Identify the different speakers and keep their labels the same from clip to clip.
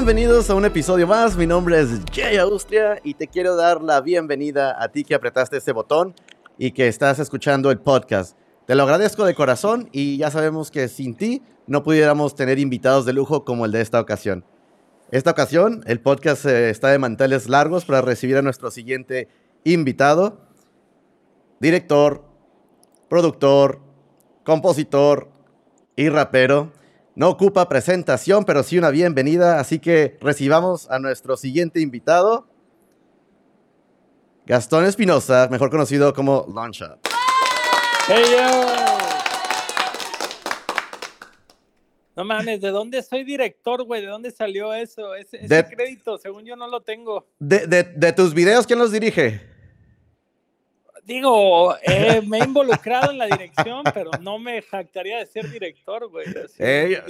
Speaker 1: Bienvenidos a un episodio más. Mi nombre es Jay Austria y te quiero dar la bienvenida a ti que apretaste este botón y que estás escuchando el podcast. Te lo agradezco de corazón y ya sabemos que sin ti no pudiéramos tener invitados de lujo como el de esta ocasión. Esta ocasión, el podcast eh, está de manteles largos para recibir a nuestro siguiente invitado, director, productor, compositor y rapero. No ocupa presentación, pero sí una bienvenida, así que recibamos a nuestro siguiente invitado, Gastón Espinosa, mejor conocido como Launchshot.
Speaker 2: Hey, yo. No mames, ¿de dónde soy director, güey? ¿De dónde salió eso? Ese, ese
Speaker 1: De-
Speaker 2: crédito, según yo no lo tengo.
Speaker 1: De, de- de tus videos, ¿quién los dirige?
Speaker 2: Digo, eh, me he involucrado en la dirección, pero no me jactaría de ser director, güey.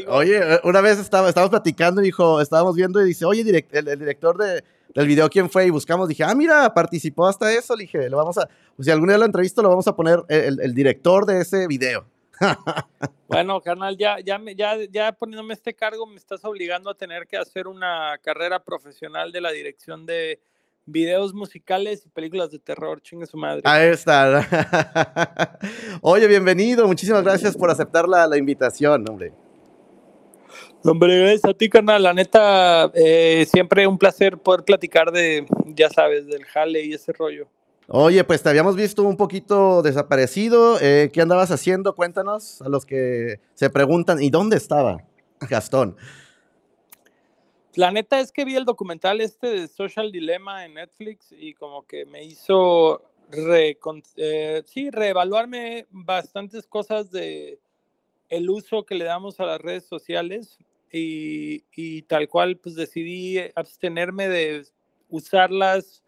Speaker 1: oye, eh, una vez estaba, estábamos platicando y dijo, estábamos viendo y dice, oye, direct- el, el director de, del video, ¿quién fue? Y buscamos, dije, ah, mira, participó hasta eso. Le dije, lo vamos a, pues, si algún día lo entrevisto, lo vamos a poner el, el- el director de ese video.
Speaker 2: Bueno, carnal, ya, ya, me- ya, ya poniéndome este cargo, me estás obligando a tener que hacer una carrera profesional de la dirección de videos musicales y películas de terror. Chingue su madre.
Speaker 1: Ahí está. Oye, bienvenido. Muchísimas gracias por aceptar la, la invitación, hombre.
Speaker 2: Hombre, gracias a ti, carnal. La neta, eh, siempre un placer poder platicar de, ya sabes, del jale y ese rollo.
Speaker 1: Oye, pues te habíamos visto un poquito desaparecido. eh, ¿Qué andabas haciendo? Cuéntanos a los que se preguntan, ¿y dónde estaba Gastón?
Speaker 2: La neta es que vi el documental este de Social Dilemma en Netflix y como que me hizo recon- eh, sí, reevaluarme bastantes cosas de el uso que le damos a las redes sociales y, y tal cual pues decidí abstenerme de usarlas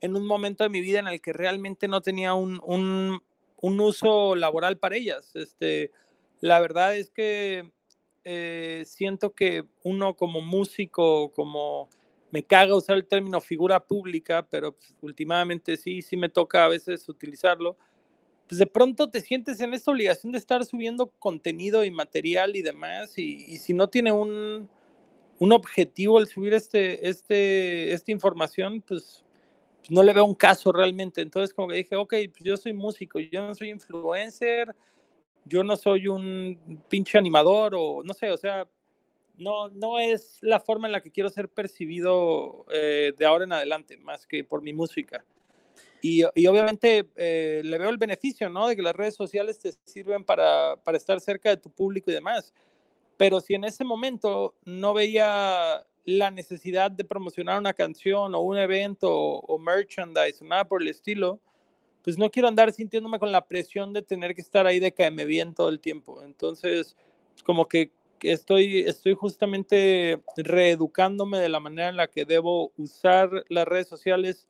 Speaker 2: en un momento de mi vida en el que realmente no tenía un, un, un uso laboral para ellas. Este, la verdad es que eh, siento que uno como músico, como me caga usar el término figura pública, pero pues, últimamente sí, sí me toca a veces utilizarlo, pues de pronto te sientes en esta obligación de estar subiendo contenido y material y demás, y, y si no tiene un, un objetivo el subir este, este, esta información, pues, pues no le veo un caso realmente. Entonces como que dije, ok, pues yo soy músico, yo no soy influencer, yo no soy un pinche animador o no sé, o sea, no, no es la forma en la que quiero ser percibido eh, de ahora en adelante, más que por mi música. Y, y obviamente eh, le veo el beneficio, ¿no? De que las redes sociales te sirven para, para estar cerca de tu público y demás. Pero si en ese momento no veía la necesidad de promocionar una canción o un evento o, o merchandise nada por el estilo, pues no quiero andar sintiéndome con la presión de tener que estar ahí de que me bien todo el tiempo. Entonces, como que estoy, estoy justamente reeducándome de la manera en la que debo usar las redes sociales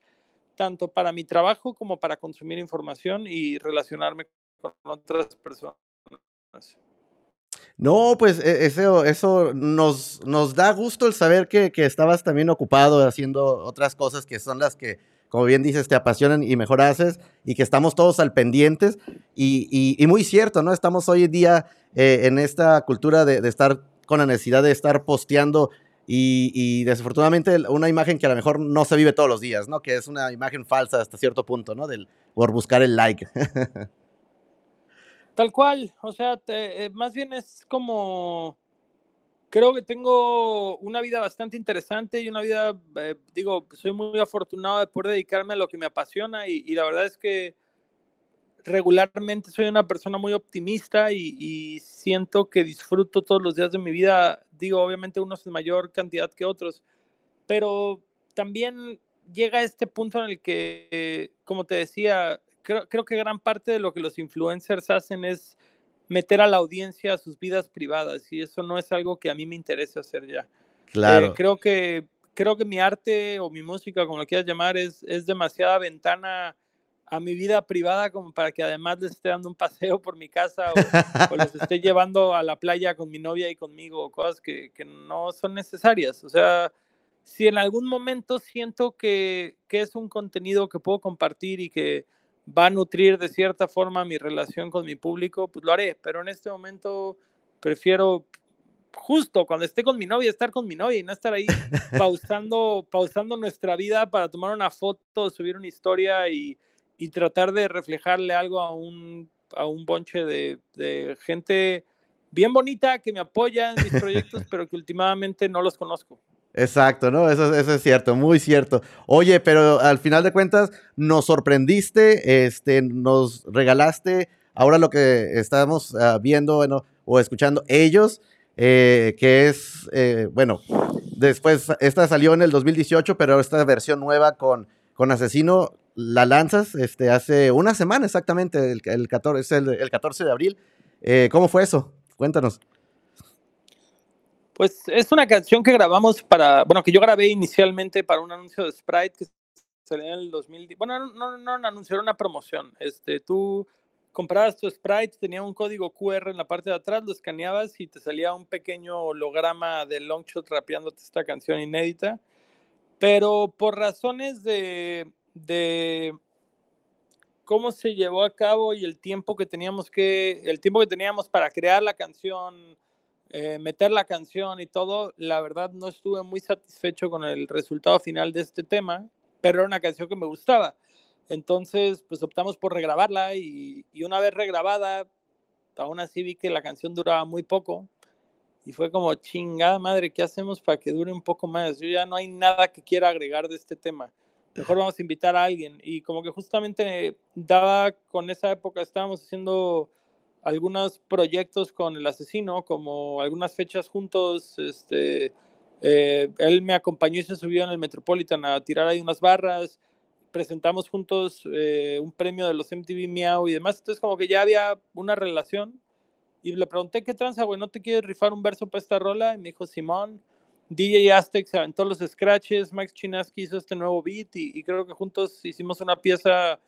Speaker 2: tanto para mi trabajo como para consumir información y relacionarme con otras personas.
Speaker 1: No, pues e- eso, eso nos, nos da gusto el saber que, que estabas también ocupado haciendo otras cosas que son las que, como bien dices, te apasionan y mejor haces y que estamos todos al pendientes. Y, muy cierto, ¿no? Estamos hoy en día eh, en esta cultura de, estar con la necesidad de estar posteando y, desafortunadamente una imagen que a lo mejor no se vive todos los días, ¿no? Que es una imagen falsa hasta cierto punto, ¿no? Del, por buscar el like.
Speaker 2: Tal cual, o sea, eh, más bien es como, creo que tengo una vida bastante interesante y una vida, eh, digo, soy muy afortunado de poder dedicarme a lo que me apasiona y, y la verdad es que regularmente soy una persona muy optimista y, y siento que disfruto todos los días de mi vida, digo, obviamente unos en mayor cantidad que otros, pero también llega este punto en el que, como te decía, creo, creo que gran parte de lo que los influencers hacen es meter a la audiencia a sus vidas privadas y eso no es algo que a mí me interese hacer ya.
Speaker 1: Claro.
Speaker 2: Eh, creo que creo que mi arte o mi música, como lo quieras llamar, es, es demasiada ventana a mi vida privada como para que además les esté dando un paseo por mi casa o, o los esté llevando a la playa con mi novia y conmigo, o cosas que, que no son necesarias. O sea, si en algún momento siento que, que es un contenido que puedo compartir y que va a nutrir de cierta forma mi relación con mi público, pues lo haré, pero en este momento prefiero justo cuando esté con mi novia, estar con mi novia y no estar ahí pausando, pausando nuestra vida para tomar una foto, subir una historia y, y tratar de reflejarle algo a un, a un bonche de, de, gente bien bonita que me apoya en mis proyectos, pero que últimamente no los conozco.
Speaker 1: Exacto, ¿no? Eso, es cierto, muy cierto. Oye, pero al final de cuentas nos sorprendiste, este, nos regalaste ahora lo que estamos uh, viendo bueno, o escuchando ellos, eh, que es, eh, bueno, después, esta salió en el 2018, pero esta versión nueva con, con Asesino la lanzas este, hace una semana exactamente, el, el 14, es el, el 14 de abril. Eh, ¿Cómo fue eso? Cuéntanos.
Speaker 2: Pues es una canción que grabamos para, bueno, que yo grabé inicialmente para un anuncio de Sprite que salió en el 2000. Bueno, no, no, no un anuncio, era una promoción. Este, tú comprabas tu Sprite, tenía un código QR en la parte de atrás, lo escaneabas y te salía un pequeño holograma de Longshot rapeándote esta canción inédita. Pero por razones de, de cómo se llevó a cabo y el tiempo que teníamos que, el tiempo que teníamos para crear la canción, eh, meter la canción y todo, la verdad no estuve muy satisfecho con el resultado final de este tema, pero era una canción que me gustaba. Entonces, pues optamos por regrabarla y, y una vez regrabada, aún así vi que la canción duraba muy poco y fue como chingada madre, ¿qué hacemos para que dure un poco más? Yo ya no hay nada que quiera agregar de este tema. Mejor vamos a invitar a alguien. Y como que justamente daba con esa época, estábamos haciendo algunos proyectos con el asesino, como algunas fechas juntos. Este, eh, él me acompañó y se subió en el Metropolitan a tirar ahí unas barras. Presentamos juntos eh, un premio de los MTV Miau y demás. Entonces, como que ya había una relación. Y le pregunté, ¿qué tranza, güey? ¿No te quieres rifar un verso para esta rola? Y me dijo, Simón. DJ Aztec se aventó los scratches, Max Chinaski hizo este nuevo beat y, y creo que juntos hicimos una pieza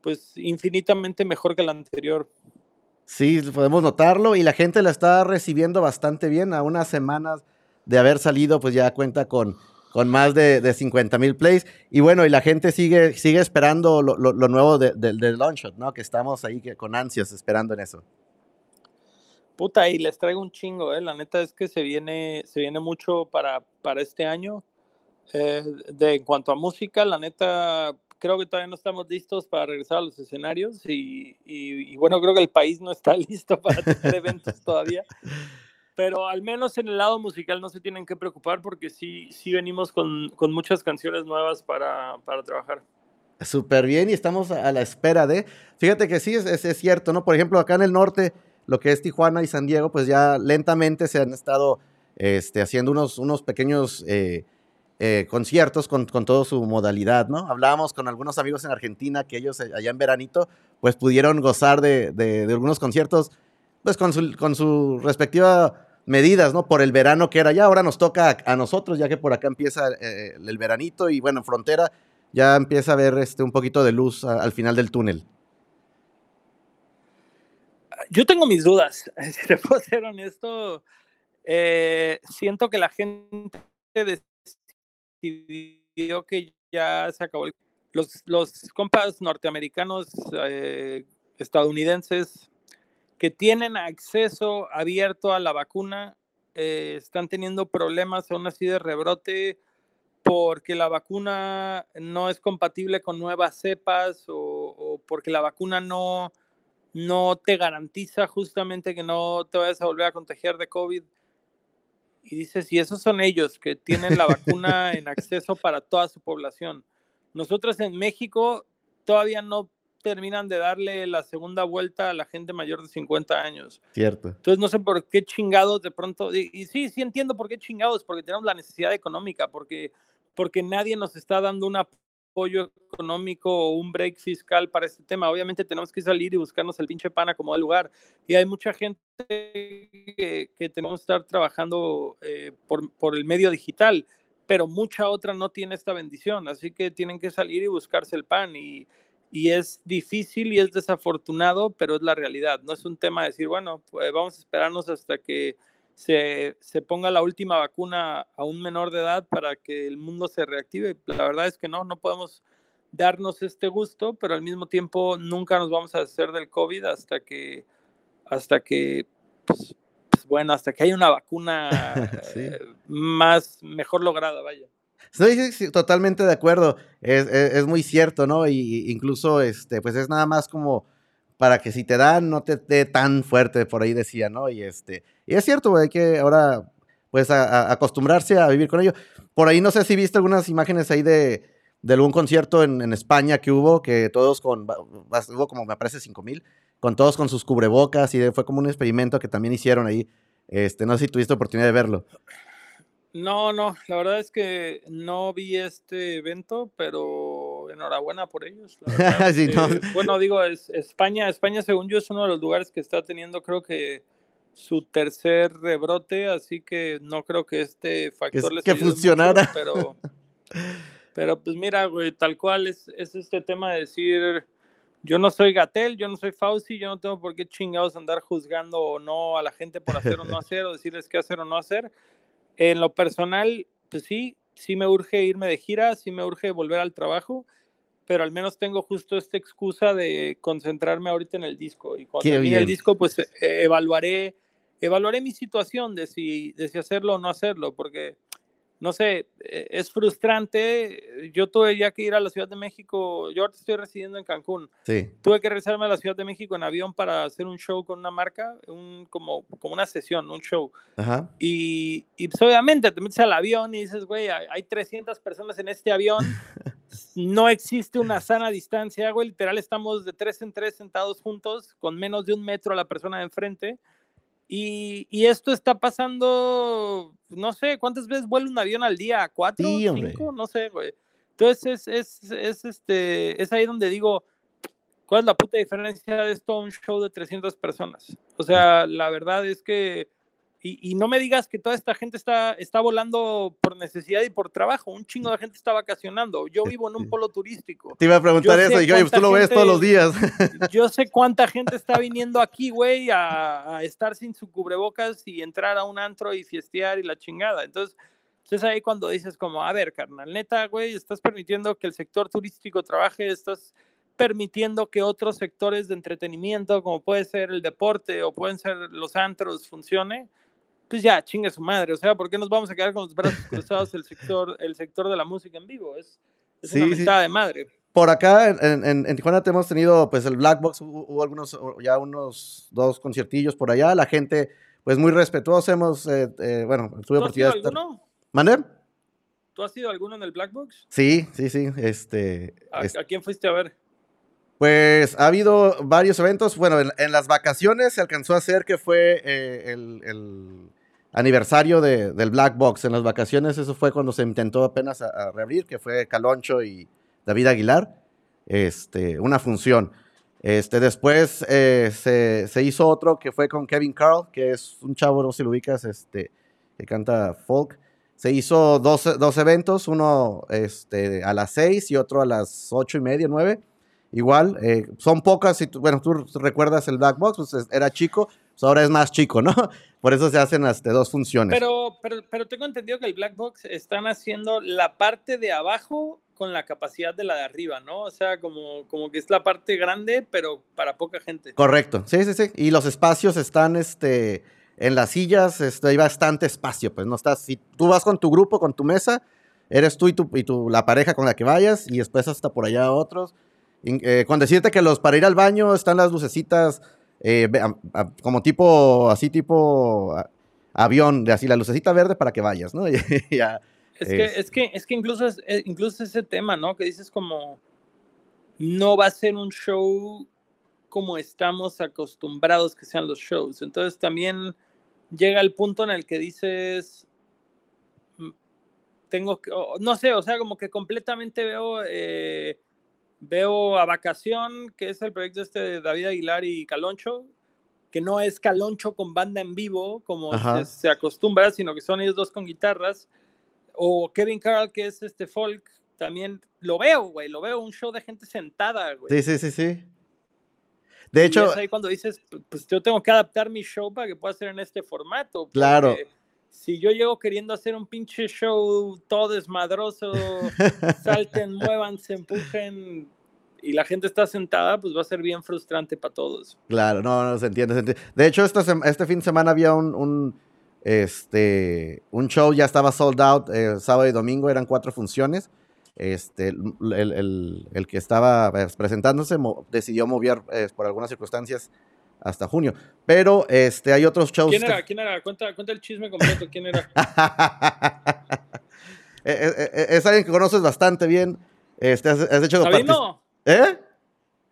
Speaker 2: pues infinitamente mejor que la anterior.
Speaker 1: Sí, podemos notarlo y la gente la está recibiendo bastante bien. A unas semanas de haber salido, pues ya cuenta con, con más de, de 50 mil plays. Y bueno, y la gente sigue, sigue esperando lo, lo, nuevo del de, de ¿no? Que estamos ahí con ansias esperando en eso.
Speaker 2: Puta, y les traigo un chingo, ¿eh? La neta es que se viene, se viene mucho para, para este año. Eh, de, en cuanto a música, la neta, creo que todavía no estamos listos para regresar a los escenarios y, y, y, bueno, creo que el país no está listo para tener eventos todavía. Pero al menos en el lado musical no se tienen que preocupar porque sí, sí venimos con, con muchas canciones nuevas para, para trabajar.
Speaker 1: Súper bien y estamos a la espera de... Fíjate que sí, es, es, es, cierto, ¿no? Por ejemplo, acá en el norte, lo que es Tijuana y San Diego, pues ya lentamente se han estado este, haciendo unos, unos pequeños... Eh, eh, conciertos con, con toda su modalidad, ¿no? Hablábamos con algunos amigos en Argentina que ellos eh, allá en veranito, pues pudieron gozar de, de, de algunos conciertos, pues con su, con su respectiva medidas, ¿no? Por el verano que era ya, ahora nos toca a, nosotros, ya que por acá empieza eh, el veranito y bueno, en frontera ya empieza a ver este, un poquito de luz al final del túnel.
Speaker 2: Yo tengo mis dudas, si te puedo ser honesto, siento que la gente decidió que ya se acabó. Los, los compas norteamericanos, eh, estadounidenses, que tienen acceso abierto a la vacuna, eh, están teniendo problemas aún así de rebrote porque la vacuna no es compatible con nuevas cepas o, o, porque la vacuna no, no te garantiza justamente que no te vayas a volver a contagiar de COVID y dices, y esos son ellos que tienen la vacuna en acceso para toda su población. Nosotros en México todavía no terminan de darle la segunda vuelta a la gente mayor de 50 años.
Speaker 1: Cierto.
Speaker 2: Entonces no sé por qué chingados de pronto, y, y sí, sí entiendo por qué chingados, porque tenemos la necesidad económica, porque, porque nadie nos está dando un apoyo económico o un break fiscal para este tema. Obviamente tenemos que salir y buscarnos el pinche pana como del lugar. Y hay mucha gente que, que tenemos que estar trabajando eh, por, por el medio digital, pero mucha otra no tiene esta bendición. Así que tienen que salir y buscarse el pan. Y, y es difícil y es desafortunado, pero es la realidad. No es un tema de decir, bueno, pues vamos a esperarnos hasta que se, se, ponga la última vacuna a un menor de edad para que el mundo se reactive. La verdad es que no, no podemos darnos este gusto, pero al mismo tiempo nunca nos vamos a hacer del COVID hasta que, hasta que pues, pues bueno, hasta que haya una vacuna eh, más, mejor lograda, vaya.
Speaker 1: Sí, sí, totalmente de acuerdo. Es, es, muy cierto, ¿no? Y incluso, este, pues es nada más como para que si te dan, no te dé tan fuerte, por ahí decía, ¿no? Y este, y es cierto, hay que ahora, pues, acostumbrarse a vivir con ello. Por ahí no sé si viste algunas imágenes ahí de, algún concierto en, en, España que hubo, que todos con, hubo como me parece 5 mil, con todos con sus cubrebocas y fue como un experimento que también hicieron ahí. Este, no sé si tuviste oportunidad de verlo.
Speaker 2: No, no, la verdad es que no vi este evento, pero enhorabuena por ellos. sí, no. Bueno, digo, es, España, España según yo es uno de los lugares que está teniendo creo que su tercer rebrote, así que no creo que este factor
Speaker 1: les que funcionara.
Speaker 2: pero, pero pues mira, güey, tal cual es, es este tema de decir, yo no soy Gatel, yo no soy Fauci, yo no tengo por qué chingados andar juzgando o no a la gente por hacer o no hacer, o decirles qué hacer o no hacer en lo personal, pues sí, sí me urge irme de gira, sí me urge volver al trabajo, pero al menos tengo justo esta excusa de concentrarme ahorita en el disco. Y cuando termine el disco, pues eh, evaluaré, evaluaré mi situación de si, de si hacerlo o no hacerlo, porque no sé, e, es frustrante. Yo tuve ya que ir a la Ciudad de México, yo ahorita estoy residiendo en Cancún.
Speaker 1: Sí.
Speaker 2: Tuve que regresarme a la Ciudad de México en avión para hacer un show con una marca, un, como, como una sesión, un show.
Speaker 1: Ajá.
Speaker 2: Y, y pues, obviamente te metes al avión y dices, güey, hay 300 personas en este avión, no existe una sana distancia, güey, literal estamos de tres en tres sentados juntos, con menos de un metro a la persona de enfrente. Y, y, esto está pasando, no sé, ¿cuántas veces vuela un avión al día? ¿Cuatro? ¿Cinco? No sé, güey. Entonces es, es, es, este, es ahí donde digo, ¿cuál es la puta diferencia de esto a un show de 300 personas? O sea, la verdad es que y, no me digas que toda esta gente está, está volando por necesidad y por trabajo. Un chingo de gente está vacacionando. Yo vivo en un polo turístico.
Speaker 1: Te iba a preguntar eso. Y yo, tú lo ves todos los días.
Speaker 2: Yo sé cuánta gente está viniendo aquí, güey, a, estar sin su cubrebocas y entrar a un antro y fiestear y la chingada. Entonces, es ahí cuando dices como, a ver, carnal, neta, güey, estás permitiendo que el sector turístico trabaje, estás permitiendo que otros sectores de entretenimiento, como puede ser el deporte o pueden ser los antros, funcione pues ya, chingue su madre. O sea, ¿por qué nos vamos a quedar con los brazos cruzados el sector, el sector de la música en vivo? Es, es una mitad de madre.
Speaker 1: Por acá en, en, en, Tijuana hemos tenido pues el Black Box, hubo, algunos, ya unos dos conciertillos por allá. La gente, pues muy respetuosa. Hemos, eh, eh, bueno, tuve oportunidad de estar.
Speaker 2: ¿Tú has sido alguno en el Black Box?
Speaker 1: Sí, sí, sí. Este,
Speaker 2: ¿A, ¿A, quién fuiste a ver?
Speaker 1: Pues ha habido varios eventos. Bueno, en, las vacaciones se alcanzó a hacer que fue eh, el, el aniversario de, del Black Box en las vacaciones. Eso fue cuando se intentó apenas a, reabrir, que fue Caloncho y David Aguilar. Este, una función. Este, después eh, se, se, hizo otro que fue con Kevin Carl, que es un chavo, no sé si lo ubicas, este, que canta folk. Se hizo dos, dos eventos, uno este, a las seis y otro a las ocho y media, nueve. Igual, eh, son pocas, si bueno, tú recuerdas el Black Box, pues era chico, pues ahora es más chico, ¿no? Por eso se hacen hasta dos funciones.
Speaker 2: Pero, pero, pero tengo entendido que el Black Box están haciendo la parte de abajo con la capacidad de la de arriba, ¿no? O sea, como, como que es la parte grande, pero para poca gente.
Speaker 1: Correcto, sí, sí, sí. Y los espacios están, este, en las sillas, este, hay bastante espacio, pues no estás, si tú vas con tu grupo, con tu mesa, eres tú y, tu, y tu, la pareja con la que vayas, y después hasta por allá otros. Eh, con decirte que los para ir al baño están las lucecitas eh, como tipo, así tipo avión, de así la lucecita verde para que vayas, ¿no?
Speaker 2: ya, es, que, es, que, es que incluso, es, eh, incluso ese tema, ¿no? Que dices como, no va a ser un show como estamos acostumbrados que sean los shows. Entonces también llega el punto en el que dices, mm, tengo que, no sé, o sea, como que completamente veo eh, Veo a Vacación, que es el proyecto este de David Aguilar y Caloncho, que no es Caloncho con banda en vivo, como se, acostumbra, sino que son ellos dos con guitarras. O Kevin Carl, que es este folk, también lo veo, güey, lo veo, un show de gente sentada, güey.
Speaker 1: Sí, sí, sí, sí. De hecho...
Speaker 2: es ahí cuando dices, pues yo tengo que adaptar mi show para que pueda ser en este formato.
Speaker 1: Claro
Speaker 2: si yo llego queriendo hacer un pinche show todo desmadroso, salten, muevan, se empujen, y la gente está sentada, pues va a ser bien frustrante para todos.
Speaker 1: Claro, no, no se entiende, se entiende. De hecho, este, este fin de semana había un, un, este, un show, ya estaba sold out, eh, sábado y domingo, eran cuatro funciones. Este, el, el, el que estaba pues, presentándose decidió mover eh, por algunas circunstancias hasta junio. Pero este, hay otros shows.
Speaker 2: ¿Quién era? ¿Quién era? Cuenta, cuenta el chisme completo. ¿Quién era?
Speaker 1: Eh, eh, es, alguien que conoces bastante bien. Este, has, has hecho
Speaker 2: ¿Sabino?
Speaker 1: ¿Eh?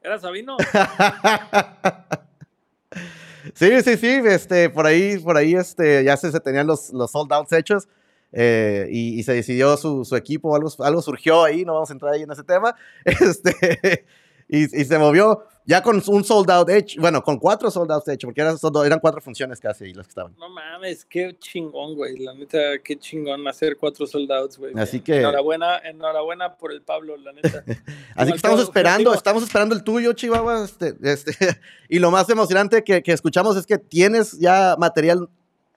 Speaker 2: ¿Era Sabino?
Speaker 1: sí, sí, sí. Este, por ahí, por ahí este, ya se, se tenían los, los sold outs hechos. Eh, y, se decidió su, su, equipo, algo, algo surgió ahí, no vamos a entrar ahí en ese tema, este, y, y, se movió ya con un sold out hecho, bueno, con cuatro sold outs hecho, porque eran, eran cuatro funciones casi las que estaban.
Speaker 2: No mames, qué chingón, güey, la neta, qué chingón hacer cuatro sold outs, güey.
Speaker 1: Así que...
Speaker 2: Enhorabuena, enhorabuena por el Pablo, la neta.
Speaker 1: Así que estamos esperando, estamos esperando el tuyo, Chihuahua, este, este, y lo más emocionante que, que escuchamos es que tienes ya material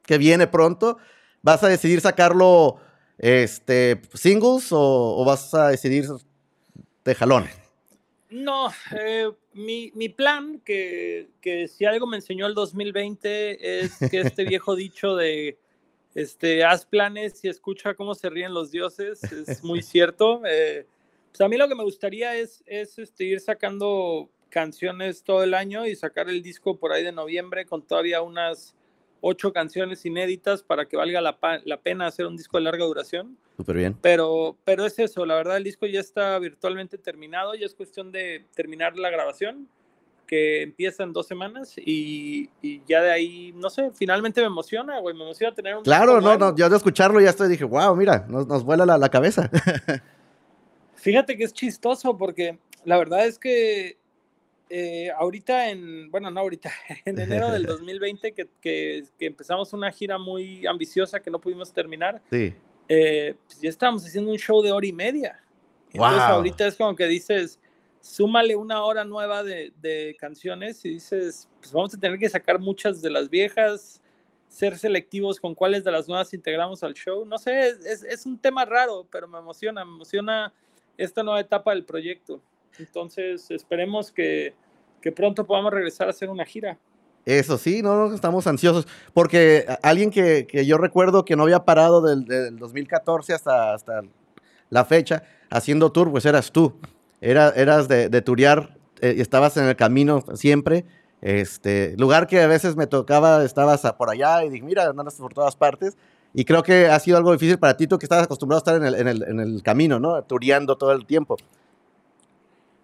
Speaker 1: que viene pronto, ¿Vas a decidir sacarlo este, singles o, vas a decidir de jalón?
Speaker 2: No, eh, mi, mi, plan, que, que, si algo me enseñó el 2020, es que este viejo dicho de este, haz planes y escucha cómo se ríen los dioses, es muy cierto. Eh, pues a mí lo que me gustaría es, es este, ir sacando canciones todo el año y sacar el disco por ahí de noviembre con todavía unas ocho canciones inéditas para que valga la, pena hacer un disco de larga duración.
Speaker 1: Súper bien.
Speaker 2: Pero, pero es eso, la verdad el disco ya está virtualmente terminado, ya es cuestión de terminar la grabación, que empieza en dos semanas y, ya de ahí, no sé, finalmente me emociona, güey, me emociona tener un...
Speaker 1: Claro, no, no, yo de escucharlo ya estoy, dije, wow, mira, nos, nos vuela la, la cabeza.
Speaker 2: Fíjate que es chistoso porque la verdad es que eh, ahorita en, bueno, no ahorita, en enero del 2020 que, que, empezamos una gira muy ambiciosa que no pudimos terminar,
Speaker 1: sí.
Speaker 2: Eh, pues ya estábamos haciendo un show de hora y media. Entonces ahorita es como que dices, súmale una hora nueva de, de, canciones y dices, pues vamos a tener que sacar muchas de las viejas, ser selectivos con cuáles de las nuevas integramos al show. No sé, es, es un tema raro, pero me emociona, me emociona esta nueva etapa del proyecto. Entonces, esperemos que, pronto podamos regresar a hacer una gira.
Speaker 1: Eso sí, no, estamos ansiosos. Porque alguien que, yo recuerdo que no había parado del, 2014 hasta, hasta la fecha haciendo tour, pues eras tú. Era, eras de, de turear, eh, estabas en el camino siempre. Este, lugar que a veces me tocaba, estabas por allá y dije, mira, andas por todas partes. Y creo que ha sido algo difícil para ti, tú que estabas acostumbrado a estar en el, en el, en el camino, ¿no? Tureando todo el tiempo.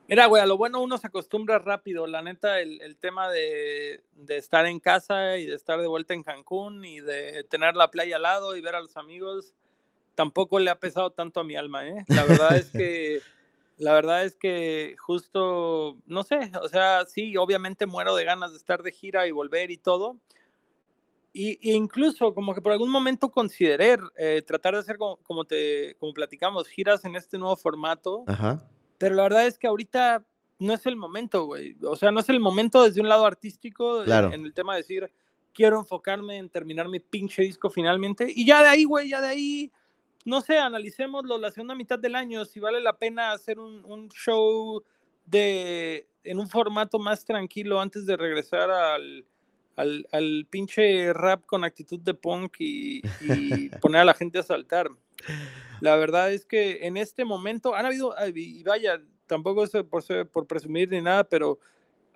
Speaker 2: Mira, güey, a lo bueno uno se acostumbra rápido. La neta, el, tema de, estar en casa y de estar de vuelta en Cancún y de tener la playa al lado y ver a los amigos, tampoco le ha pesado tanto a mi alma, ¿eh? La verdad es que, la verdad es que justo, no sé, o sea, sí, obviamente muero de ganas de estar de gira y volver y todo. Y, incluso como que por algún momento consideré eh, tratar de hacer como, como, te, como platicamos, giras en este nuevo formato.
Speaker 1: Ajá
Speaker 2: pero la verdad es que ahorita no es el momento, güey. O sea, no es el momento desde un lado artístico,
Speaker 1: claro.
Speaker 2: en, el tema de decir, quiero enfocarme en terminar mi pinche disco finalmente. Y ya de ahí, güey, ya de ahí, no sé, analicémoslo la segunda mitad del año, si vale la pena hacer un, un show de, en un formato más tranquilo antes de regresar al, al, al pinche rap con actitud de punk y, y poner a la gente a saltar. La verdad es que en este momento han habido, y vaya, tampoco es por, por presumir ni nada, pero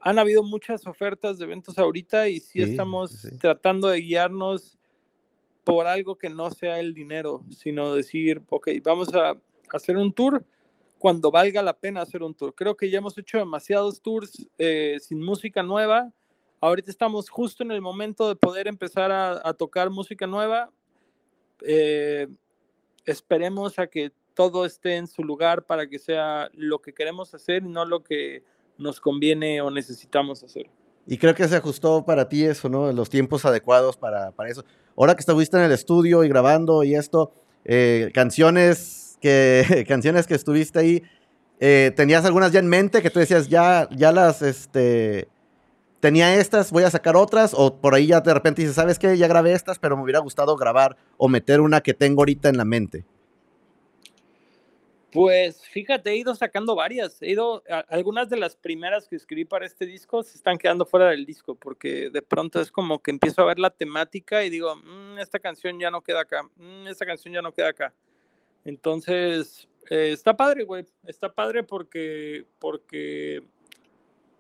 Speaker 2: han habido muchas ofertas de eventos ahorita y sí, estamos tratando de guiarnos por algo que no sea el dinero, sino decir, ok, vamos a hacer un tour cuando valga la pena hacer un tour. Creo que ya hemos hecho demasiados tours eh, sin música nueva. Ahorita estamos justo en el momento de poder empezar a, a tocar música nueva. Eh, esperemos a que todo esté en su lugar para que sea lo que queremos hacer y no lo que nos conviene o necesitamos hacer.
Speaker 1: Y creo que se ajustó para ti eso, ¿no? Los tiempos adecuados para, para eso. Ahora que estuviste en el estudio y grabando y esto, eh, canciones, que, canciones que estuviste ahí, eh, ¿tenías algunas ya en mente que tú decías, ya, ya las, este, tenía estas, voy a sacar otras, o por ahí ya de repente dices, ¿sabes qué? Ya grabé estas, pero me hubiera gustado grabar o meter una que tengo ahorita en la mente.
Speaker 2: Pues fíjate, he ido sacando varias. He ido, algunas de las primeras que escribí para este disco se están quedando fuera del disco, porque de pronto es como que empiezo a ver la temática y digo, mm, esta canción ya no queda acá, mm, esta canción ya no queda acá. Entonces, eh, está padre, güey. Está padre porque, porque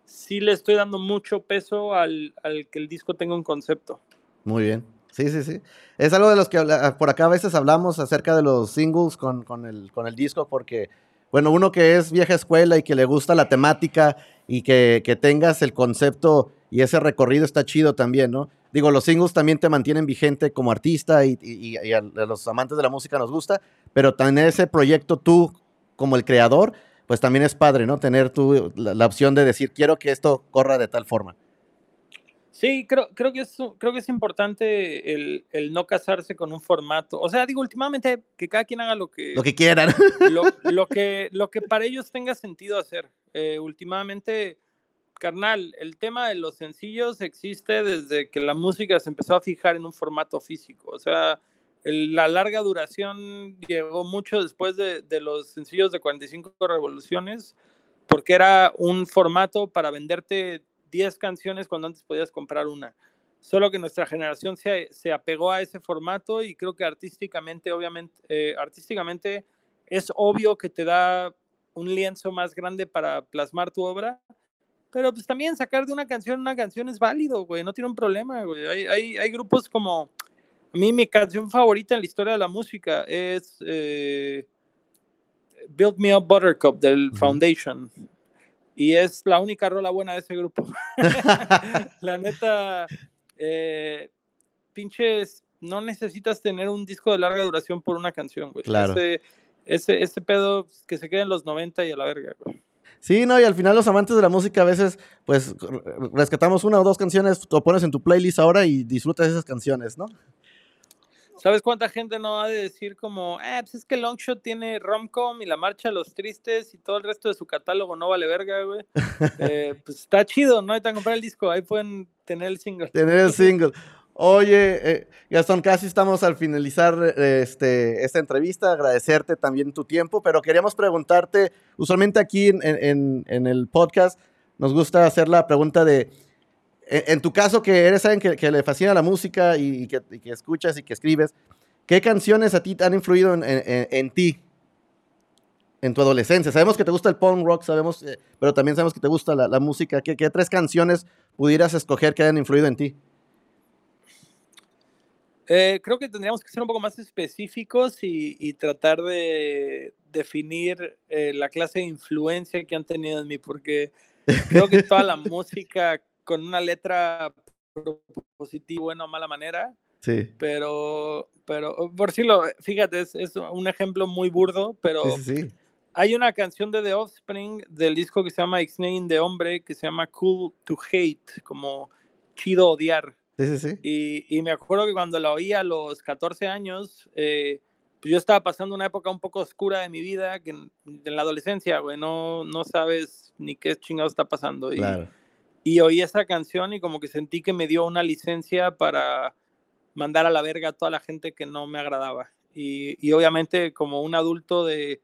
Speaker 2: sí le estoy dando mucho peso al, al que el disco tenga un concepto.
Speaker 1: Muy bien. Sí, sí, sí. Es algo de los que por acá a veces hablamos acerca de los singles con, con, el, con el disco, porque, bueno, uno que es vieja escuela y que le gusta la temática y que, que tengas el concepto y ese recorrido está chido también, ¿no? Digo, los singles también te mantienen vigente como artista y, y, y a los amantes de la música nos gusta, pero tener ese proyecto tú como el creador, pues también es padre, ¿no? Tener tú la, la opción de decir, quiero que esto corra de tal forma.
Speaker 2: Sí, creo, creo, que, es, creo que es importante el, el, no casarse con un formato. O sea, digo, últimamente que cada quien haga lo que...
Speaker 1: Lo que quieran.
Speaker 2: Lo, lo que, lo que para ellos tenga sentido hacer. Eh, últimamente, carnal, el tema de los sencillos existe desde que la música se empezó a fijar en un formato físico. O sea, la larga duración llegó mucho después de, los sencillos de 45 revoluciones, porque era un formato para venderte 10 canciones cuando antes podías comprar una. Solo que nuestra generación se, se apegó a ese formato y creo que artísticamente, obviamente, eh, artísticamente es obvio que te da un lienzo más grande para plasmar tu obra, pero pues también sacar de una canción una canción es válido, güey, no tiene un problema, güey. Hay, hay, grupos como, a mí mi canción favorita en la historia de la música es eh, Build Me Up Buttercup del Foundation. Y es la única rola buena de ese grupo. la neta, eh, pinches, no necesitas tener un disco de larga duración por una canción, güey.
Speaker 1: Claro.
Speaker 2: Ese, ese, ese pedo que se queda en los 90 y a la verga, güey.
Speaker 1: Sí, no, y al final los amantes de la música a veces, pues, rescatamos una o dos canciones, lo pones en tu playlist ahora y disfrutas esas canciones, ¿no?
Speaker 2: ¿Sabes cuánta gente no va de decir como, eh, pues es que Longshot tiene Romcom y la marcha de los tristes y todo el resto de su catálogo no vale verga, güey? eh, pues está chido, no hay que comprar el disco, ahí pueden tener el single.
Speaker 1: Tener el single. Oye, eh, Gastón, casi estamos al finalizar este, esta entrevista, agradecerte también tu tiempo, pero queríamos preguntarte, usualmente aquí en, en, en el podcast nos gusta hacer la pregunta de, en tu caso, que eres alguien que, que le fascina la música y, y, que, y, que, escuchas y que escribes, ¿qué canciones a ti han influido en, en, en, ti, en tu adolescencia? Sabemos que te gusta el punk rock, sabemos, eh, pero también sabemos que te gusta la, la música. ¿Qué, ¿Qué, tres canciones pudieras escoger que hayan influido en ti?
Speaker 2: Eh, creo que tendríamos que ser un poco más específicos y, y tratar de definir eh, la clase de influencia que han tenido en mí, porque creo que toda la música con una letra positiva, buena o mala manera.
Speaker 1: Sí.
Speaker 2: Pero, pero por si lo, fíjate, es, es, un ejemplo muy burdo, pero
Speaker 1: sí, sí, sí.
Speaker 2: hay una canción de The Offspring del disco que se llama X-Name de Hombre, que se llama Cool to Hate, como chido odiar.
Speaker 1: Sí, sí, sí.
Speaker 2: Y, y me acuerdo que cuando la oí a los 14 años, eh, pues yo estaba pasando una época un poco oscura de mi vida, que en, en la adolescencia, güey, no, no sabes ni qué chingado está pasando. Y,
Speaker 1: claro
Speaker 2: y oí esa canción y como que sentí que me dio una licencia para mandar a la verga a toda la gente que no me agradaba. Y, y obviamente como un adulto de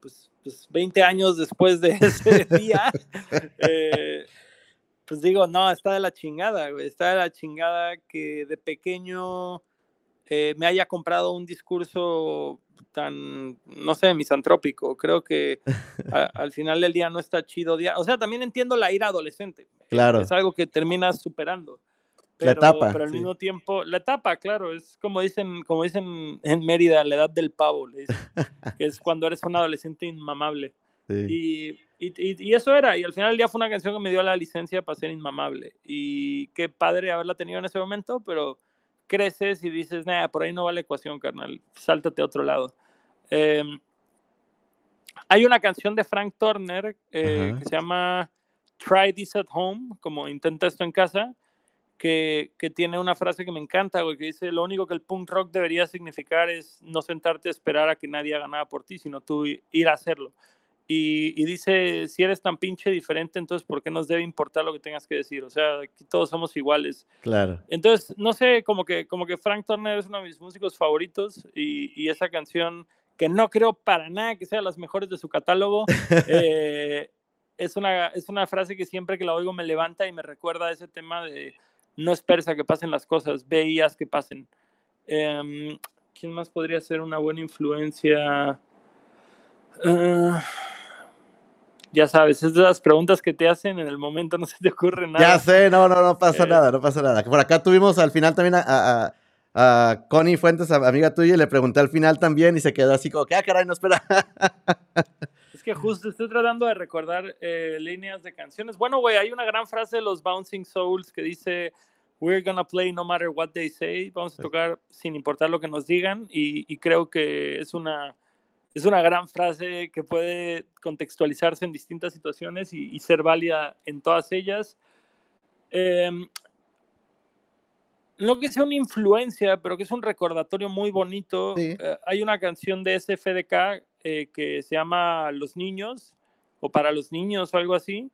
Speaker 2: pues, pues 20 años después de ese día, eh, pues digo, no, está de la chingada, güey, está de la chingada que de pequeño eh, me haya comprado un discurso tan, no sé, misantrópico. Creo que a, al final del día no está chido. O sea, también entiendo la ira adolescente.
Speaker 1: Claro.
Speaker 2: Es algo que terminas superando. Pero,
Speaker 1: la etapa.
Speaker 2: Pero al
Speaker 1: sí.
Speaker 2: mismo tiempo, la etapa, claro, es como dicen, como dicen en Mérida, la edad del pavo, dicen, que es cuando eres un adolescente inmamable.
Speaker 1: Sí.
Speaker 2: Y, y, y, eso era, y al final del día fue una canción que me dio la licencia para ser inmamable. Y qué padre haberla tenido en ese momento, pero creces y dices, nada, por ahí no va la ecuación, carnal, sáltate a otro lado. Eh, hay una canción de Frank Turner eh, que se llama Try This at Home, como intenta esto en casa, que, que tiene una frase que me encanta, güey, que dice, lo único que el punk rock debería significar es no sentarte a esperar a que nadie haga nada por ti, sino tú ir a hacerlo. Y, y, dice, si eres tan pinche diferente, entonces ¿por qué nos debe importar lo que tengas que decir? O sea, aquí todos somos iguales.
Speaker 1: Claro.
Speaker 2: Entonces, no sé, como que, como que Frank Turner es uno de mis músicos favoritos y, y esa canción que no creo para nada que sean las mejores de su catálogo. Eh, es, una, es una frase que siempre que la oigo me levanta y me recuerda a ese tema de no esperes a que pasen las cosas, veías que pasen. Em, ¿Quién más podría ser una buena influencia? Ah, ya sabes, es de las preguntas que te hacen en el momento, no se te ocurre nada.
Speaker 1: Ya sé, no, no, no pasa eh. nada, no pasa nada. Por acá tuvimos al final también a a Connie Fuentes, amiga tuya, y le pregunté al final también y se quedó así como que, ah, caray, no espera.
Speaker 2: Es que justo estoy tratando de recordar eh, líneas de canciones. Bueno, güey, hay una gran frase de los Bouncing Souls que dice, We're gonna play no matter what they say. Vamos a tocar sin importar lo que nos digan. Y, creo que es una, es una gran frase que puede contextualizarse en distintas situaciones y, y ser válida en todas ellas. Eh, no que sea una influencia, pero que es un recordatorio muy bonito. Eh, hay una canción de SFDK eh, que se llama Los Niños, o Para los Niños, o algo así,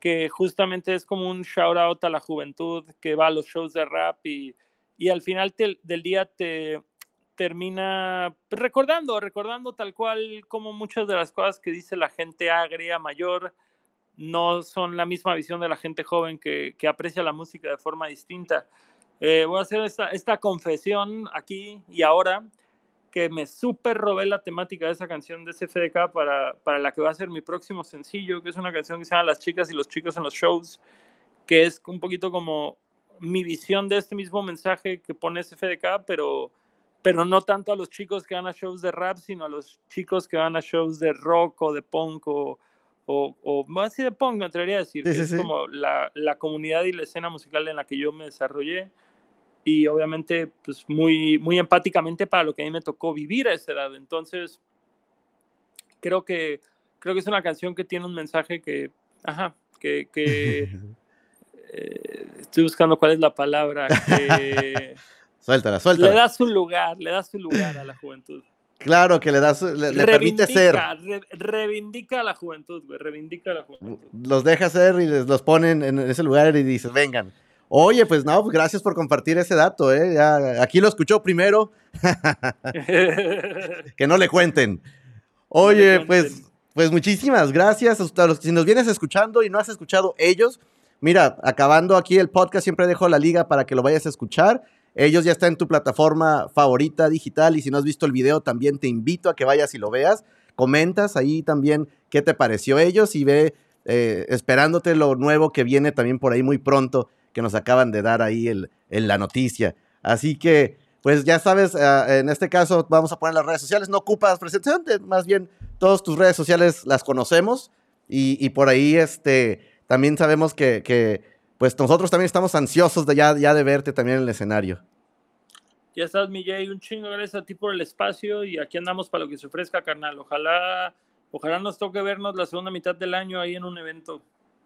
Speaker 2: que justamente es como un shout out a la juventud que va a los shows de rap y, y al final del día te termina recordando, recordando tal cual como muchas de las cosas que dice la gente agria, mayor, no son la misma visión de la gente joven que, que aprecia la música de forma distinta. Eh, voy a hacer esta, esta, confesión aquí y ahora, que me súper robé la temática de esa canción de CFDK para, para la que va a ser mi próximo sencillo, que es una canción que se llama Las chicas y los chicos en los shows, que es un poquito como mi visión de este mismo mensaje que pone CFDK, pero, pero no tanto a los chicos que van a shows de rap, sino a los chicos que van a shows de rock o de punk o, o, o más así de punk, me atrevería a decir, que es como la, la, comunidad y la escena musical en la que yo me desarrollé y obviamente pues muy, muy empáticamente para lo que a mí me tocó vivir a esa edad. Entonces, creo que, creo que es una canción que tiene un mensaje que, ajá, que, que eh, estoy buscando cuál es la palabra. Que,
Speaker 1: suéltala, suéltala.
Speaker 2: Le da su lugar, le da su lugar a la juventud.
Speaker 1: Claro, que le da le, le permite ser.
Speaker 2: reivindica a la juventud, güey, reivindica a la juventud.
Speaker 1: Los deja ser y les los ponen en ese lugar y dices, vengan. Oye, pues no, pues gracias por compartir ese dato, ¿eh? Ya, aquí lo escuchó primero. que no le cuenten. Oye, pues, pues muchísimas gracias a los si nos vienes escuchando y no has escuchado ellos. Mira, acabando aquí el podcast, siempre dejo la liga para que lo vayas a escuchar. Ellos ya están en tu plataforma favorita digital y si no has visto el video, también te invito a que vayas y lo veas. Comentas ahí también qué te pareció ellos y ve eh, esperándote lo nuevo que viene también por ahí muy pronto que nos acaban de dar ahí el, en la noticia. Así que, pues ya sabes, ah, en este caso vamos a poner las redes sociales. No ocupas presentación, más bien todas tus redes sociales las conocemos y, por ahí este, también sabemos que, pues nosotros también estamos ansiosos de ya, ya de verte también en el escenario.
Speaker 2: Ya estás, mi Jay, un chingo gracias a ti por el espacio y aquí andamos para lo que se ofrezca, carnal. Ojalá, ojalá nos toque vernos la segunda mitad del año ahí en un evento.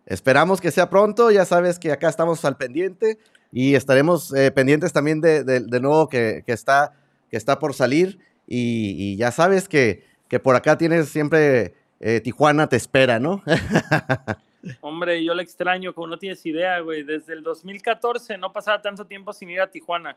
Speaker 1: Esperamos que sea pronto, ya sabes que acá estamos al pendiente y estaremos eh, pendientes también de, de, nuevo que, que, está, que está por salir y, ya sabes que, que, por acá tienes siempre eh, Tijuana te espera, ¿no?
Speaker 2: Hombre, yo le extraño, como no tienes idea, güey, desde el 2014 no pasaba tanto tiempo sin ir a Tijuana.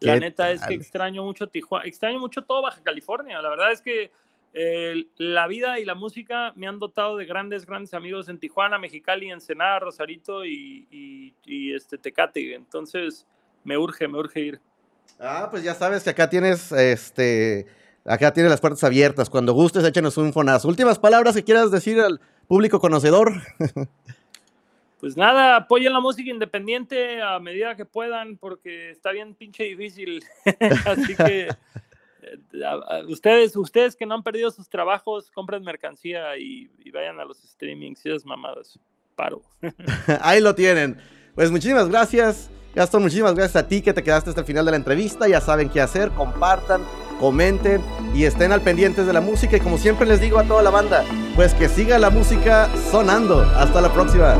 Speaker 2: La neta es que extraño mucho Tijuana, extraño mucho todo Baja California, la verdad es que la vida y la música me han dotado de grandes, grandes amigos en Tijuana, Mexicali, Ensenada, Rosarito y, y, este Tecate. Entonces, me urge, me urge ir.
Speaker 1: Ah, pues ya sabes que acá tienes, este, acá tienes las puertas abiertas. Cuando gustes, échanos un fonazo. Últimas palabras que quieras decir al público conocedor.
Speaker 2: pues nada, apoyen la música independiente a medida que puedan, porque está bien pinche difícil. Así que ustedes, ustedes que no han perdido sus trabajos, compren mercancía y, vayan a los streamings esas mamadas. Paro.
Speaker 1: Ahí lo tienen. Pues muchísimas gracias. Gastón, muchísimas gracias a ti que te quedaste hasta el final de la entrevista. Ya saben qué hacer, compartan, comenten y estén al pendientes de la música. Y como siempre les digo a toda la banda, pues que siga la música sonando. Hasta la próxima.